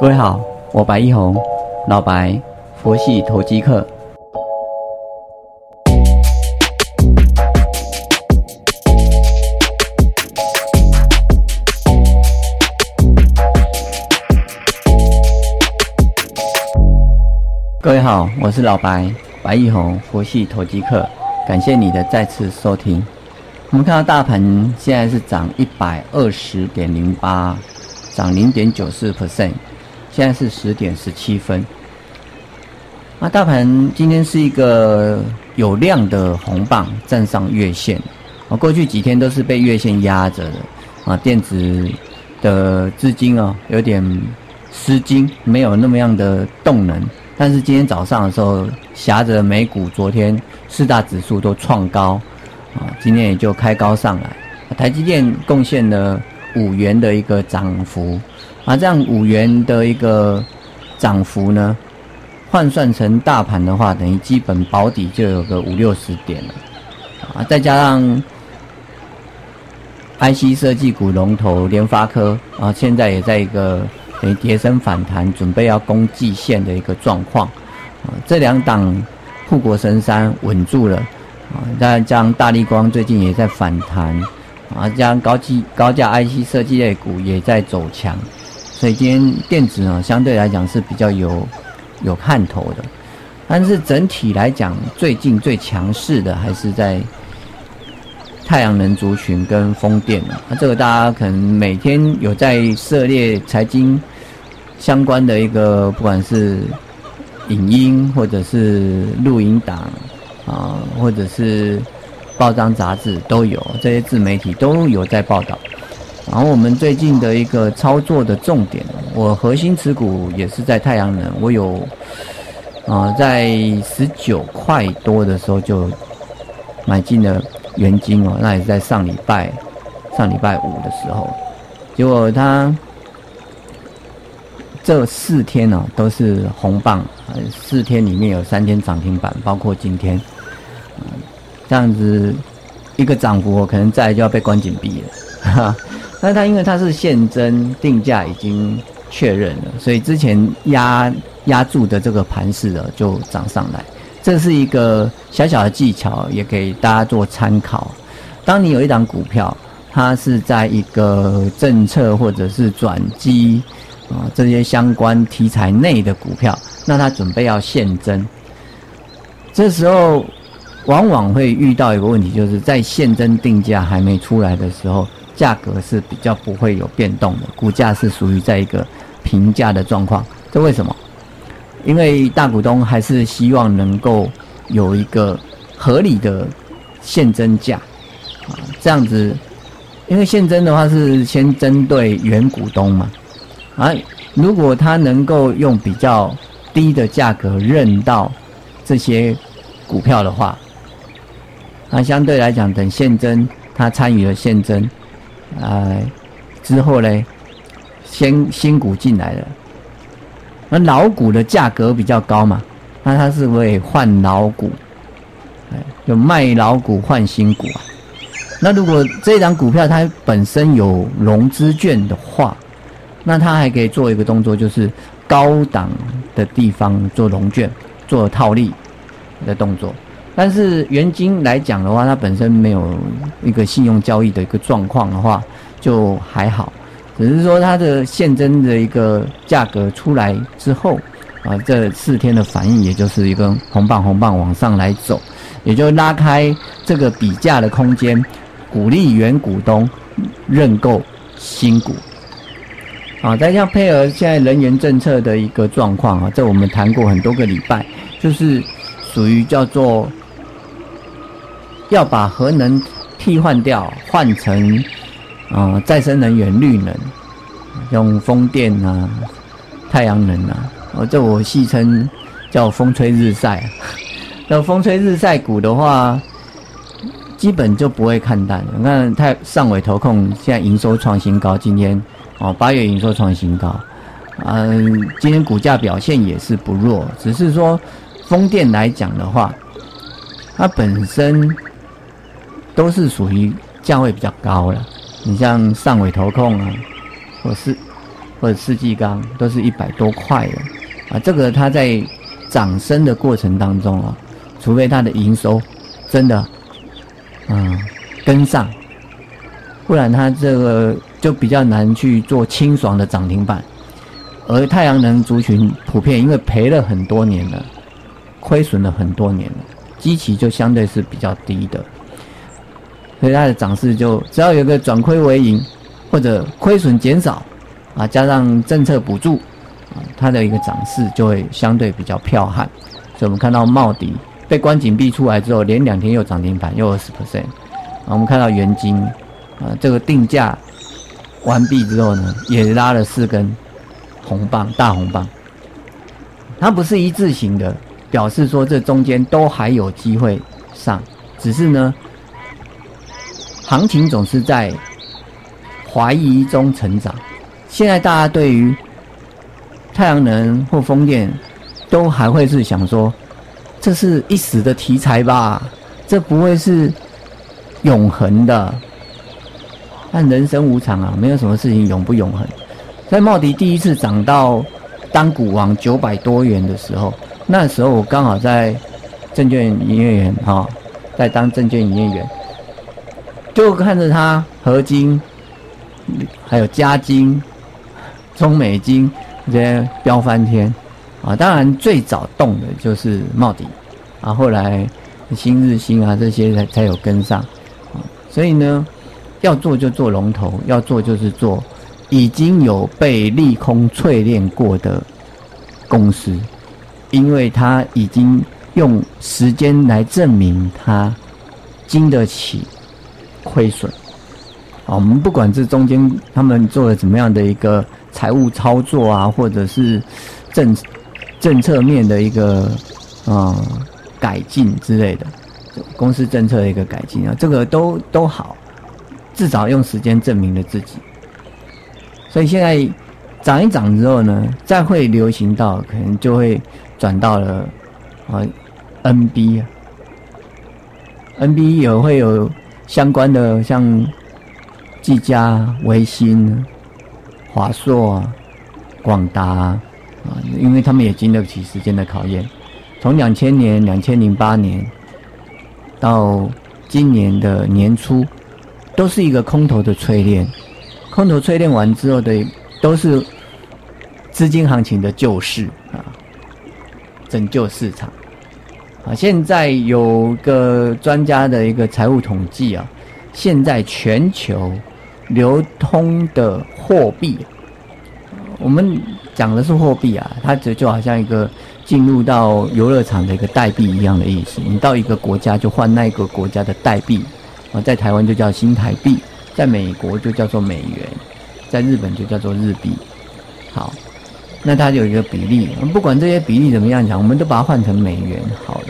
各位好，我白一红，老白，佛系投机客。各位好，我是老白，白一红，佛系投机客。感谢你的再次收听。我们看到大盘现在是涨一百二十点零八，涨零点九四 percent，现在是十点十七分。那大盘今天是一个有量的红棒站上月线，啊，过去几天都是被月线压着的，啊，电子的资金啊有点失金，没有那么样的动能。但是今天早上的时候，挟着美股昨天四大指数都创高，啊，今天也就开高上来。台积电贡献了五元的一个涨幅，啊，这样五元的一个涨幅呢，换算成大盘的话，等于基本保底就有个五六十点了，啊，再加上 IC 设计股龙头联发科，啊，现在也在一个。等于跌升反弹，准备要攻季线的一个状况，啊，这两档护国神山稳住了，啊，再加上大力光最近也在反弹，啊，加上高技高价 IC 设计类股也在走强，所以今天电子呢相对来讲是比较有有看头的，但是整体来讲，最近最强势的还是在太阳能族群跟风电那这个大家可能每天有在涉猎财经相关的一个，不管是影音或者是录音档啊，或者是报章杂志都有，这些自媒体都有在报道。然后我们最近的一个操作的重点，我核心持股也是在太阳能，我有啊，在十九块多的时候就买进了。元金哦，那也是在上礼拜，上礼拜五的时候，结果它这四天呢都是红棒，四天里面有三天涨停板，包括今天，这样子一个涨幅我可能再就要被关紧闭了。哈那它因为它是现增定价已经确认了，所以之前压压住的这个盘势的就涨上来。这是一个小小的技巧，也给大家做参考。当你有一档股票，它是在一个政策或者是转机啊这些相关题材内的股票，那它准备要现增，这时候往往会遇到一个问题，就是在现增定价还没出来的时候，价格是比较不会有变动的，股价是属于在一个平价的状况。这为什么？因为大股东还是希望能够有一个合理的现增价，啊，这样子，因为现增的话是先针对原股东嘛，啊，如果他能够用比较低的价格认到这些股票的话，那相对来讲，等现增他参与了现增，啊，之后呢，先新股进来了。那老股的价格比较高嘛，那它是会换老股，哎，就卖老股换新股啊。那如果这张股票它本身有融资券的话，那它还可以做一个动作，就是高档的地方做融券、做套利的动作。但是原金来讲的话，它本身没有一个信用交易的一个状况的话，就还好。只是说它的现增的一个价格出来之后，啊，这四天的反应，也就是一根红棒红棒往上来走，也就拉开这个比价的空间，鼓励原股东认购新股。啊，再像配合现在人员政策的一个状况啊，这我们谈过很多个礼拜，就是属于叫做要把核能替换掉，换成。啊，再生能源、绿能，用风电啊、太阳能啊，哦，这我戏称叫风吹日晒。那风吹日晒股的话，基本就不会看淡。你看，太上尾投控现在营收创新高，今天哦，八月营收创新高，嗯，今天股价表现也是不弱。只是说，风电来讲的话，它本身都是属于价位比较高了。你像上尾投控啊，或是或者世纪钢都是一百多块的啊。这个它在涨升的过程当中啊，除非它的营收真的嗯跟上，不然它这个就比较难去做清爽的涨停板。而太阳能族群普遍因为赔了很多年了，亏损了很多年了，基期就相对是比较低的，所以它的涨势就只要有个转亏为盈，或者亏损减少，啊，加上政策补助，啊，它的一个涨势就会相对比较彪悍。所以我们看到茂迪被关紧闭出来之后，连两天又涨停板又二十 percent，啊，我们看到元金，啊，这个定价完毕之后呢，也拉了四根。红棒大红棒，它不是一字形的，表示说这中间都还有机会上，只是呢，行情总是在怀疑中成长。现在大家对于太阳能或风电，都还会是想说，这是一时的题材吧？这不会是永恒的？但人生无常啊，没有什么事情永不永恒。在茂迪第一次涨到当股王九百多元的时候，那时候我刚好在证券营业员哈，在当证券营业员，就看着它合金、还有加金、中美金这些飙翻天啊！当然最早动的就是茂迪啊，后来新日新啊这些才才有跟上啊。所以呢，要做就做龙头，要做就是做。已经有被利空淬炼过的公司，因为它已经用时间来证明它经得起亏损。啊，我们不管这中间他们做了怎么样的一个财务操作啊，或者是政政策面的一个啊改进之类的，公司政策的一个改进啊，这个都都好，至少用时间证明了自己。所以现在涨一涨之后呢，再会流行到可能就会转到了啊，NB 啊，NB 也会有相关的像技嘉、微星、华硕、广达啊，因为他们也经得起时间的考验。从两千年、两千零八年到今年的年初，都是一个空头的淬炼。空头淬炼完之后的，都是资金行情的救市啊，拯救市场啊。现在有个专家的一个财务统计啊，现在全球流通的货币，我们讲的是货币啊，它就就好像一个进入到游乐场的一个代币一样的意思。你到一个国家就换那一个国家的代币啊，在台湾就叫新台币。在美国就叫做美元，在日本就叫做日币。好，那它有一个比例，不管这些比例怎么样讲，我们都把它换成美元好了。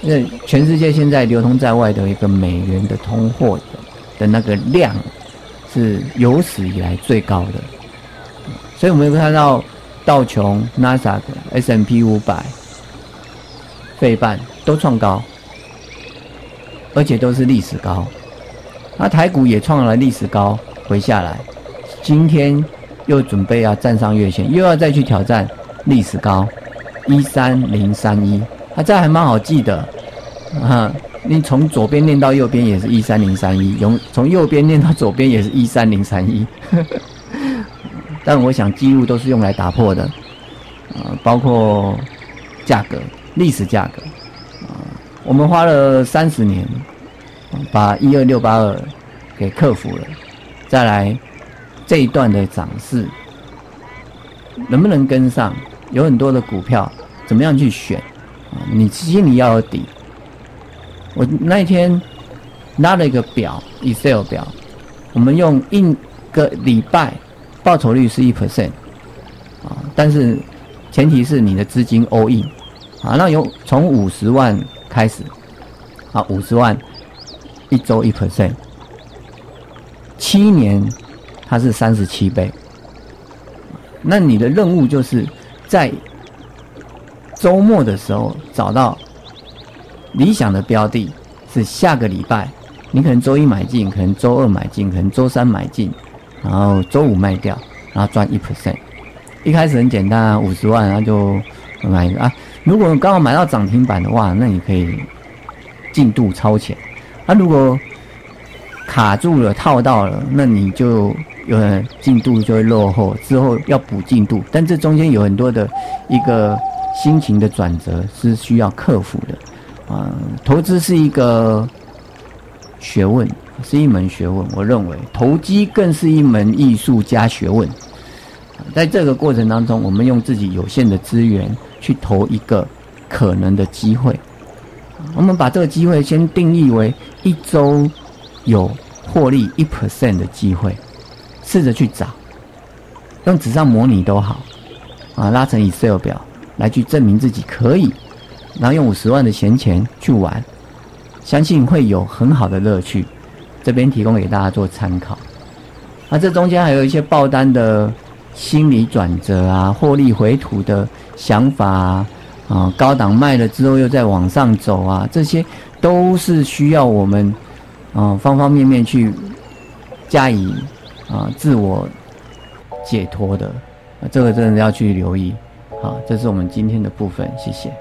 那全世界现在流通在外的一个美元的通货的的那个量，是有史以来最高的。所以我们会看到道琼、纳斯达克、S M P 五百、费半都创高，而且都是历史高。那台股也创了历史高，回下来，今天又准备要站上月线，又要再去挑战历史高，一三零三一，啊，这还蛮好记的，啊，你从左边念到右边也是一三零三一，从从右边念到左边也是一三零三一，但我想记录都是用来打破的，啊，包括价格，历史价格，啊，我们花了三十年。把一二六八二给克服了，再来这一段的涨势能不能跟上？有很多的股票怎么样去选？啊，你心里要有底。我那一天拉了一个表，Excel 表，我们用一个礼拜报酬率是一 percent，啊，但是前提是你的资金 all in，啊，那有从五十万开始，啊，五十万。一周一 percent，七年它是三十七倍。那你的任务就是在周末的时候找到理想的标的，是下个礼拜你可能周一买进，可能周二买进，可能周三买进，然后周五卖掉，然后赚一 percent。一开始很简单啊，五十万然后就买一个啊。如果刚好买到涨停板的话，那你可以进度超前。啊，如果卡住了套到了，那你就有进度就会落后，之后要补进度。但这中间有很多的一个心情的转折是需要克服的啊。投资是一个学问，是一门学问。我认为投机更是一门艺术加学问。在这个过程当中，我们用自己有限的资源去投一个可能的机会。我们把这个机会先定义为一周有获利一 percent 的机会，试着去找，用纸上模拟都好，啊，拉成 Excel 表来去证明自己可以，然后用五十万的闲钱去玩，相信会有很好的乐趣。这边提供给大家做参考。那这中间还有一些爆单的。心理转折啊，获利回吐的想法啊，啊，高档卖了之后又再往上走啊，这些都是需要我们啊方方面面去加以啊自我解脱的，这个真的要去留意。好，这是我们今天的部分，谢谢。